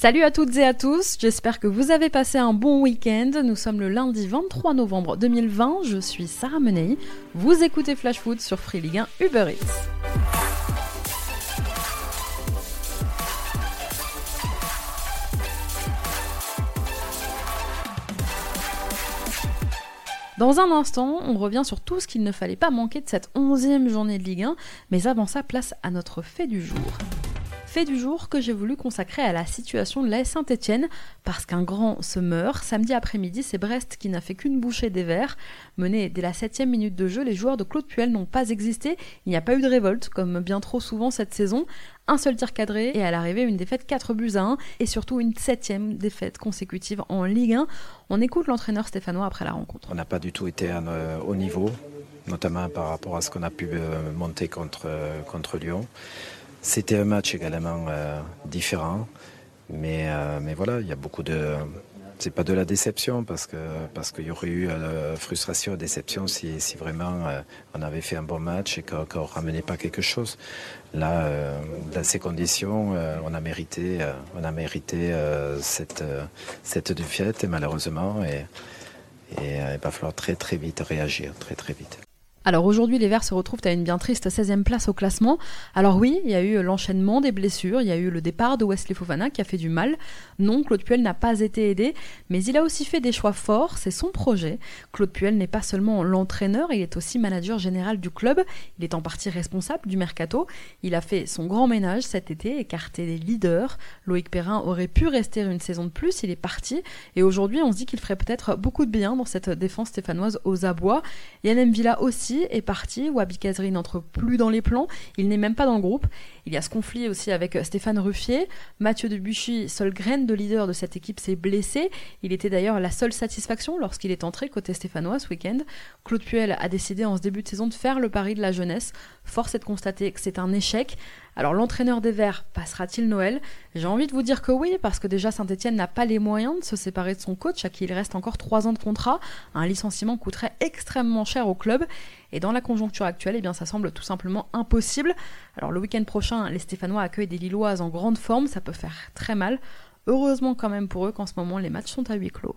Salut à toutes et à tous, j'espère que vous avez passé un bon week-end. Nous sommes le lundi 23 novembre 2020, je suis Sarah Menei. Vous écoutez Flash Foot sur Free Ligue 1 Uber Eats. Dans un instant, on revient sur tout ce qu'il ne fallait pas manquer de cette onzième journée de Ligue 1, mais avant ça, place à notre fait du jour fait du jour que j'ai voulu consacrer à la situation de la Saint-Etienne, parce qu'un grand se meurt. Samedi après-midi, c'est Brest qui n'a fait qu'une bouchée des Verts. Mené dès la septième minute de jeu, les joueurs de Claude Puel n'ont pas existé. Il n'y a pas eu de révolte, comme bien trop souvent cette saison. Un seul tir cadré et à l'arrivée une défaite 4 buts à 1 et surtout une septième défaite consécutive en Ligue 1. On écoute l'entraîneur stéphanois après la rencontre. On n'a pas du tout été à, haut niveau, notamment par rapport à ce qu'on a pu euh, monter contre, euh, contre Lyon. C'était un match également euh, différent, mais, euh, mais voilà, il y a beaucoup de. C'est pas de la déception parce que parce qu'il y aurait eu euh, frustration, déception si, si vraiment on avait fait un bon match et qu'on ne ramenait pas quelque chose. Là, dans ces conditions, on a mérité, on a mérité cette cette défaite malheureusement et, et il va falloir très très vite réagir, très très vite. Alors aujourd'hui, les Verts se retrouvent à une bien triste 16e place au classement. Alors oui, il y a eu l'enchaînement des blessures, il y a eu le départ de Wesley Fofana qui a fait du mal. Non, Claude Puel n'a pas été aidé, mais il a aussi fait des choix forts, c'est son projet. Claude Puel n'est pas seulement l'entraîneur, il est aussi manager général du club, il est en partie responsable du mercato. Il a fait son grand ménage cet été, écarté des leaders. Loïc Perrin aurait pu rester une saison de plus, il est parti, et aujourd'hui on se dit qu'il ferait peut-être beaucoup de bien dans cette défense stéphanoise aux abois. Yann Villa aussi est parti, Wabi Kazri n'entre plus dans les plans, il n'est même pas dans le groupe. Il y a ce conflit aussi avec euh, Stéphane Ruffier. Mathieu Debuchy, seule graine de leader de cette équipe, s'est blessé. Il était d'ailleurs la seule satisfaction lorsqu'il est entré côté stéphanois ce week-end. Claude Puel a décidé en ce début de saison de faire le pari de la jeunesse. Force est de constater que c'est un échec. Alors l'entraîneur des Verts passera-t-il Noël? J'ai envie de vous dire que oui, parce que déjà Saint-Etienne n'a pas les moyens de se séparer de son coach, à qui il reste encore trois ans de contrat. Un licenciement coûterait extrêmement cher au club. Et dans la conjoncture actuelle, eh ça semble tout simplement impossible. Alors le week-end prochain, les Stéphanois accueillent des Lilloises en grande forme, ça peut faire très mal. Heureusement quand même pour eux qu'en ce moment les matchs sont à huis clos.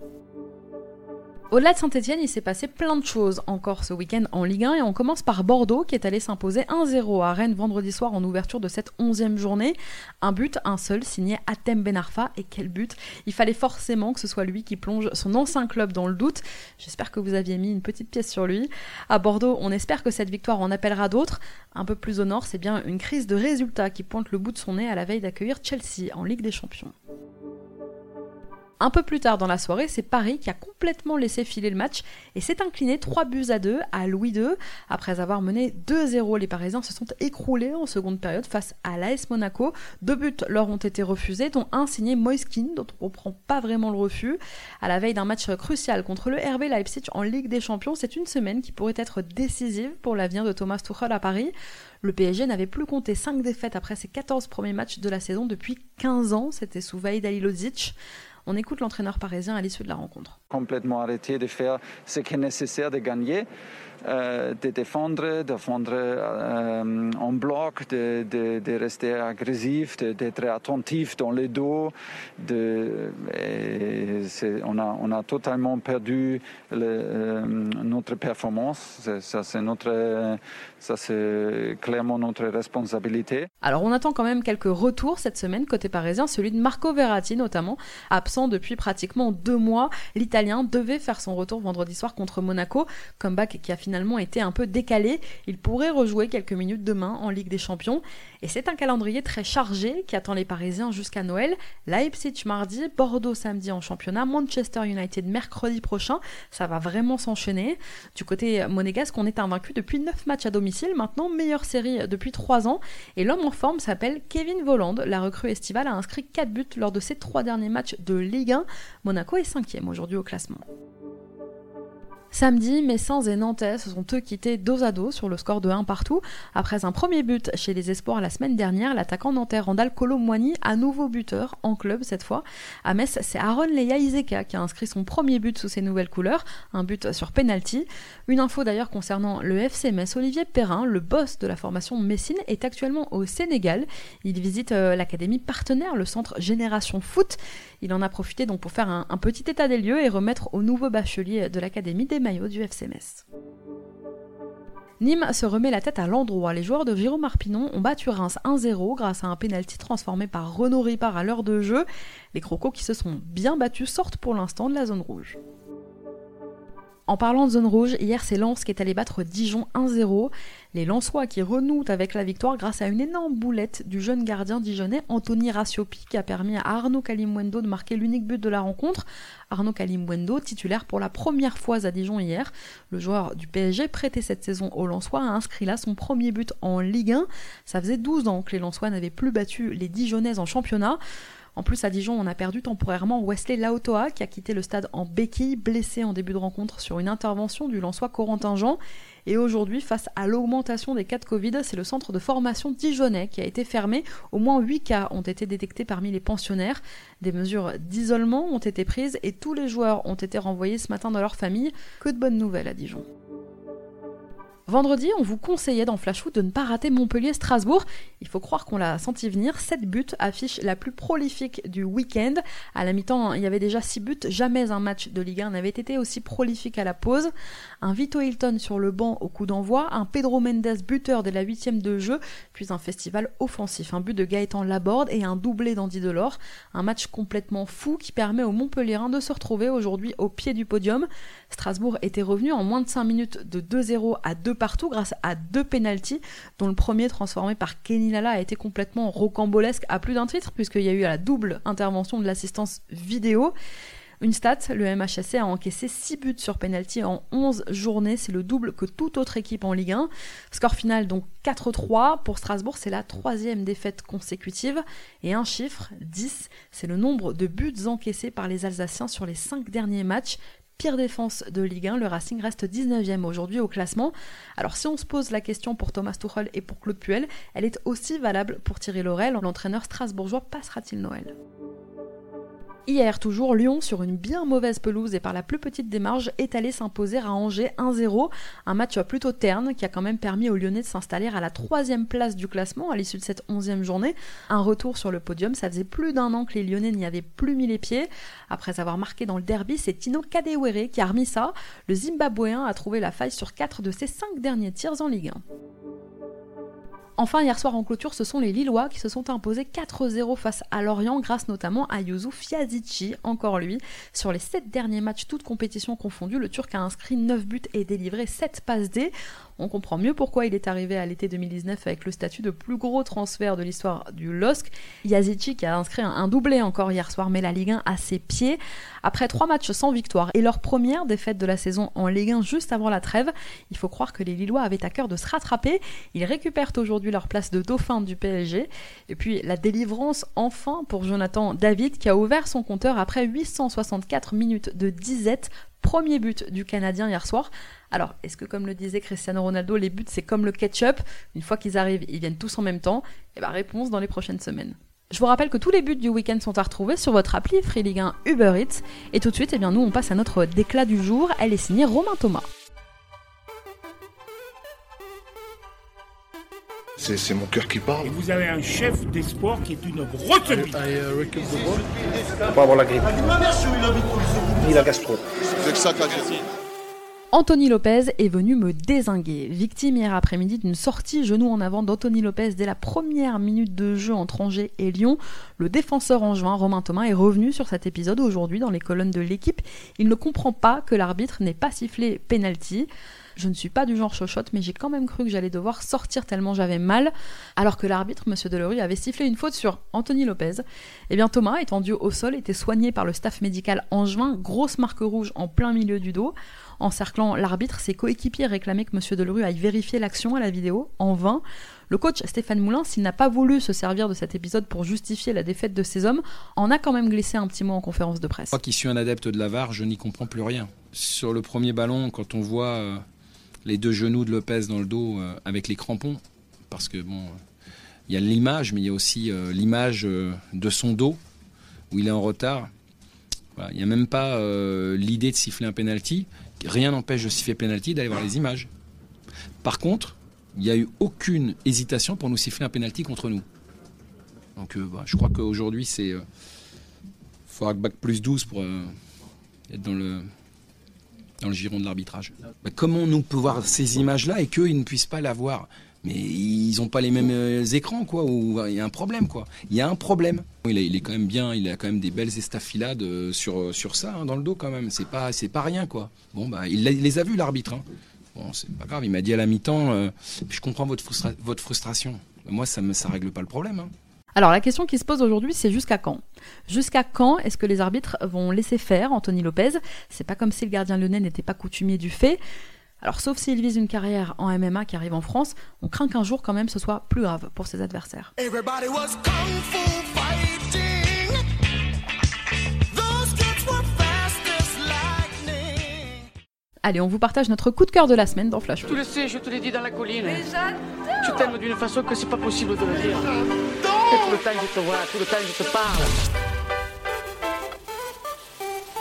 Au-delà de Saint-Etienne, il s'est passé plein de choses encore ce week-end en Ligue 1 et on commence par Bordeaux qui est allé s'imposer 1-0 à Rennes vendredi soir en ouverture de cette onzième journée. Un but, un seul, signé Atem Benarfa et quel but Il fallait forcément que ce soit lui qui plonge son ancien club dans le doute. J'espère que vous aviez mis une petite pièce sur lui. À Bordeaux, on espère que cette victoire en appellera d'autres. Un peu plus au nord, c'est bien une crise de résultats qui pointe le bout de son nez à la veille d'accueillir Chelsea en Ligue des Champions. Un peu plus tard dans la soirée, c'est Paris qui a complètement laissé filer le match et s'est incliné 3 buts à 2 à Louis II. Après avoir mené 2-0, les Parisiens se sont écroulés en seconde période face à l'AS Monaco. Deux buts leur ont été refusés, dont un signé Moiskin, dont on ne comprend pas vraiment le refus. À la veille d'un match crucial contre le RB Leipzig en Ligue des Champions, c'est une semaine qui pourrait être décisive pour l'avenir de Thomas Tuchel à Paris. Le PSG n'avait plus compté 5 défaites après ses 14 premiers matchs de la saison depuis 15 ans, c'était sous Vaïd. On écoute l'entraîneur parisien à l'issue de la rencontre. Complètement arrêté de faire ce qui est nécessaire de gagner. Euh, de défendre, de défendre euh, en bloc, de, rester agressif, d'être attentif dans les dos. On, a, totalement perdu euh, notre performance. Ça, c'est ça, c'est clairement notre responsabilité. Alors, on attend quand même quelques retours cette semaine côté parisien, celui de Marco Verratti notamment, absent depuis pratiquement deux mois. L'Italien devait faire son retour vendredi soir contre Monaco, comeback qui a fini finalement été un peu décalé. Il pourrait rejouer quelques minutes demain en Ligue des Champions. Et c'est un calendrier très chargé qui attend les Parisiens jusqu'à Noël. Leipzig mardi, Bordeaux samedi en championnat, Manchester United mercredi prochain. Ça va vraiment s'enchaîner. Du côté monégasque, on est invaincu depuis 9 matchs à domicile. Maintenant, meilleure série depuis 3 ans. Et l'homme en forme s'appelle Kevin Voland. La recrue estivale a inscrit 4 buts lors de ses 3 derniers matchs de Ligue 1. Monaco est 5 aujourd'hui au classement. Samedi, Messins et Nantais se sont eux quittés dos à dos sur le score de 1 partout. Après un premier but chez les Espoirs la semaine dernière, l'attaquant nantais Randall Colomboigny, à nouveau buteur, en club cette fois. À Metz, c'est Aaron Leia Iseka qui a inscrit son premier but sous ses nouvelles couleurs, un but sur penalty. Une info d'ailleurs concernant le FC Metz, Olivier Perrin, le boss de la formation Messine, est actuellement au Sénégal. Il visite euh, l'académie partenaire, le centre Génération Foot. Il en a profité donc pour faire un, un petit état des lieux et remettre au nouveau bachelier de l'académie des maillot du FC Nîmes se remet la tête à l'endroit. Les joueurs de Jérôme Arpinon ont battu Reims 1-0 grâce à un pénalty transformé par Renaud Ripard à l'heure de jeu. Les Crocos qui se sont bien battus sortent pour l'instant de la zone rouge. En parlant de zone rouge, hier c'est Lens qui est allé battre Dijon 1-0. Les Lensois qui renouent avec la victoire grâce à une énorme boulette du jeune gardien dijonnais Anthony Rassiopi qui a permis à Arnaud Kalimwendo de marquer l'unique but de la rencontre. Arnaud Kalimwendo, titulaire pour la première fois à Dijon hier. Le joueur du PSG prêté cette saison aux Lensois a inscrit là son premier but en Ligue 1. Ça faisait 12 ans que les Lensois n'avaient plus battu les Dijonnais en championnat. En plus, à Dijon, on a perdu temporairement Wesley Laotoa, qui a quitté le stade en béquille, blessé en début de rencontre sur une intervention du Lançois Corentin Jean. Et aujourd'hui, face à l'augmentation des cas de Covid, c'est le centre de formation dijonnais qui a été fermé. Au moins 8 cas ont été détectés parmi les pensionnaires. Des mesures d'isolement ont été prises et tous les joueurs ont été renvoyés ce matin dans leur famille. Que de bonnes nouvelles à Dijon. Vendredi, on vous conseillait dans Flash Foot de ne pas rater Montpellier-Strasbourg. Il faut croire qu'on l'a senti venir. 7 buts affiche la plus prolifique du week-end. À la mi-temps, il y avait déjà 6 buts. Jamais un match de Ligue 1 n'avait été aussi prolifique à la pause. Un Vito Hilton sur le banc au coup d'envoi. Un Pedro Mendes buteur dès la huitième de jeu. Puis un festival offensif. Un but de Gaëtan Laborde et un doublé d'Andy Delors. Un match complètement fou qui permet aux Montpellierins de se retrouver aujourd'hui au pied du podium. Strasbourg était revenu en moins de 5 minutes de 2-0 à 2 partout grâce à deux pénalties, dont le premier transformé par Kenny Lala a été complètement rocambolesque à plus d'un titre, puisqu'il y a eu la double intervention de l'assistance vidéo. Une stat, le MHSC a encaissé 6 buts sur penalty en 11 journées, c'est le double que toute autre équipe en Ligue 1. Score final donc 4-3, pour Strasbourg c'est la troisième défaite consécutive, et un chiffre, 10, c'est le nombre de buts encaissés par les Alsaciens sur les 5 derniers matchs, pire défense de Ligue 1, le Racing reste 19e aujourd'hui au classement. Alors si on se pose la question pour Thomas Tuchel et pour Claude Puel, elle est aussi valable pour Thierry Laurel. L'entraîneur strasbourgeois passera-t-il Noël? Hier, toujours, Lyon, sur une bien mauvaise pelouse et par la plus petite démarche, est allé s'imposer à Angers 1-0. Un match plutôt terne qui a quand même permis aux Lyonnais de s'installer à la troisième place du classement à l'issue de cette onzième journée. Un retour sur le podium, ça faisait plus d'un an que les Lyonnais n'y avaient plus mis les pieds. Après avoir marqué dans le derby, c'est Tino Kadewere qui a remis ça. Le Zimbabwéen a trouvé la faille sur quatre de ses cinq derniers tirs en Ligue 1. Enfin, hier soir en clôture, ce sont les Lillois qui se sont imposés 4-0 face à Lorient grâce notamment à Yuzu Fiazici, encore lui. Sur les 7 derniers matchs, toutes compétitions confondues, le Turc a inscrit 9 buts et délivré 7 passes D. On comprend mieux pourquoi il est arrivé à l'été 2019 avec le statut de plus gros transfert de l'histoire du LOSC. Yazici qui a inscrit un, doublé encore hier soir, mais la Ligue 1 à ses pieds. Après trois matchs sans victoire et leur première défaite de la saison en Ligue 1 juste avant la trêve, il faut croire que les Lillois avaient à cœur de se rattraper. Ils récupèrent aujourd'hui leur place de dauphin du PSG. Et puis la délivrance enfin pour Jonathan David qui a ouvert son compteur après 864 minutes de disette premier but du Canadien hier soir. Alors, est-ce que comme le disait Cristiano Ronaldo, les buts c'est comme le ketchup, une fois qu'ils arrivent, ils viennent tous en même temps Eh bien, réponse dans les prochaines semaines. Je vous rappelle que tous les buts du week-end sont à retrouver sur votre appli Free Ligue 1 Uber Eats. Et tout de suite, eh bien, nous, on passe à notre déclat du jour. Elle est signée Romain Thomas. C'est mon cœur qui parle. Et vous avez un chef d'espoir qui est une grosse bite. Uh, Faut pas avoir la grippe. Ni la gastro. Anthony Lopez est venu me désinguer. Victime hier après-midi d'une sortie genou en avant d'Anthony Lopez dès la première minute de jeu entre Angers et Lyon, le défenseur angevin Romain Thomas est revenu sur cet épisode aujourd'hui dans les colonnes de l'équipe. Il ne comprend pas que l'arbitre n'ait pas sifflé penalty. Je ne suis pas du genre chochotte, mais j'ai quand même cru que j'allais devoir sortir tellement j'avais mal, alors que l'arbitre, M. Delory, avait sifflé une faute sur Anthony Lopez. Eh bien, Thomas, étendu au sol, était soigné par le staff médical angevin, grosse marque rouge en plein milieu du dos. Encerclant l'arbitre, ses coéquipiers réclamaient que M. Delerue aille vérifier l'action à la vidéo, en vain. Le coach Stéphane Moulin, s'il n'a pas voulu se servir de cet épisode pour justifier la défaite de ses hommes, en a quand même glissé un petit mot en conférence de presse. Moi qui suis un adepte de la VAR, je n'y comprends plus rien. sur le premier ballon, quand on voit euh, les deux genoux de Lopez dans le dos euh, avec les crampons, parce que bon, il y a l'image, mais il y a aussi euh, l'image de son dos où il est en retard. Il n'y a même pas l'idée de siffler un penalty. Rien n'empêche de siffler penalty d'aller voir les images. Par contre, il n'y a eu aucune hésitation pour nous siffler un penalty contre nous. Donc bah, je crois qu'aujourd'hui, c'est. Faudra que bac plus 12 pour être dans le, dans le giron de l'arbitrage. Bah, comment nous pouvons voir ces images-là et qu'eux, ils ne puissent pas la voir mais ils n'ont pas les mêmes euh, écrans, quoi, ou il y a un problème, quoi. Il y a un problème. Il, est quand même bien, il a quand même des belles estafilades euh, sur, euh, sur ça, hein, dans le dos, quand même. C'est pas, c'est pas rien, quoi. Bon, bah, il, les a vus, l'arbitre. Hein. Bon, c'est pas grave, il m'a dit à la mi-temps, je comprends votre, votre frustration. Moi, ça ne ça règle pas le problème. Hein. Alors la question qui se pose aujourd'hui, c'est jusqu'à quand? Jusqu'à quand est-ce que les arbitres vont laisser faire Anthony Lopez? C'est pas comme si le gardien lyonnais n'était pas coutumier du fait. Alors sauf s'il vise une carrière en MMA qui arrive en France, on craint qu'un jour quand même ce soit plus grave pour ses adversaires. Allez, on vous partage notre coup de cœur de la semaine dans Flash. Tu le sais, je te l'ai dit dans la colline. Mais Tu t'aimes d'une façon que c'est pas possible de le dire. Et tout le temps je te vois, tout le temps je te parle.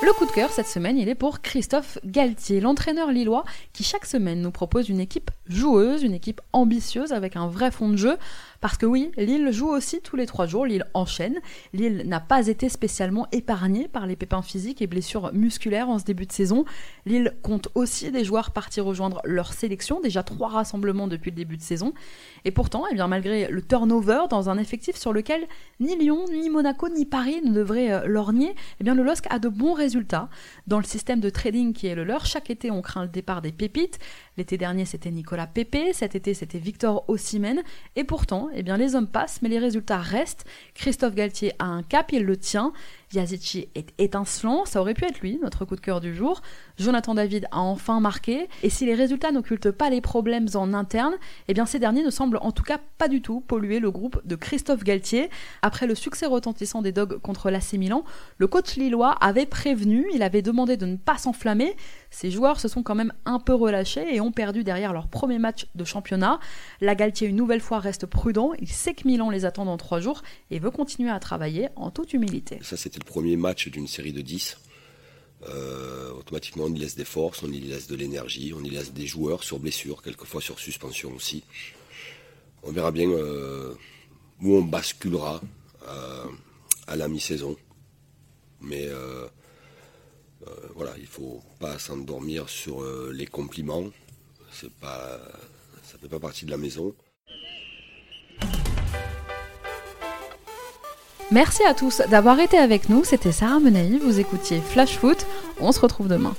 Le coup de cœur cette semaine, il est pour Christophe Galtier, l'entraîneur lillois qui chaque semaine nous propose une équipe joueuse, une équipe ambitieuse avec un vrai fond de jeu. Parce que oui, Lille joue aussi tous les trois jours, Lille enchaîne. Lille n'a pas été spécialement épargnée par les pépins physiques et blessures musculaires en ce début de saison. Lille compte aussi des joueurs partis rejoindre leur sélection, déjà trois rassemblements depuis le début de saison. Et pourtant, eh bien, malgré le turnover dans un effectif sur lequel ni Lyon, ni Monaco, ni Paris ne devraient euh, lorgner, eh bien, le LOSC a de bons résultats. Dans le système de trading qui est le leur, chaque été on craint le départ des pépites. L'été dernier c'était Nicolas Pépé, cet été c'était Victor Ossimène. Et pourtant, eh bien, les hommes passent, mais les résultats restent. Christophe Galtier a un cap, il le tient. Yazici est étincelant, ça aurait pu être lui, notre coup de cœur du jour. Jonathan David a enfin marqué, et si les résultats n'occultent pas les problèmes en interne, eh bien ces derniers ne semblent en tout cas pas du tout polluer le groupe de Christophe Galtier. Après le succès retentissant des Dogs contre l'AC Milan, le coach lillois avait prévenu, il avait demandé de ne pas s'enflammer. Ces joueurs se sont quand même un peu relâchés et ont perdu derrière leur premier match de championnat. La Galtier une nouvelle fois reste prudent, il sait que Milan les attend dans trois jours et veut continuer à travailler en toute humilité. Ça c'était le premier match d'une série de 10. Euh, automatiquement, on y laisse des forces, on y laisse de l'énergie, on y laisse des joueurs sur blessure, quelquefois sur suspension aussi. On verra bien euh, où on basculera euh, à la mi-saison. Mais voilà, il faut pas s'endormir sur les compliments. C'est pas, ça fait pas partie de la maison. Merci à tous d'avoir été avec nous. C'était Sarah Menaï. Vous écoutiez Flash Foot. On se retrouve demain.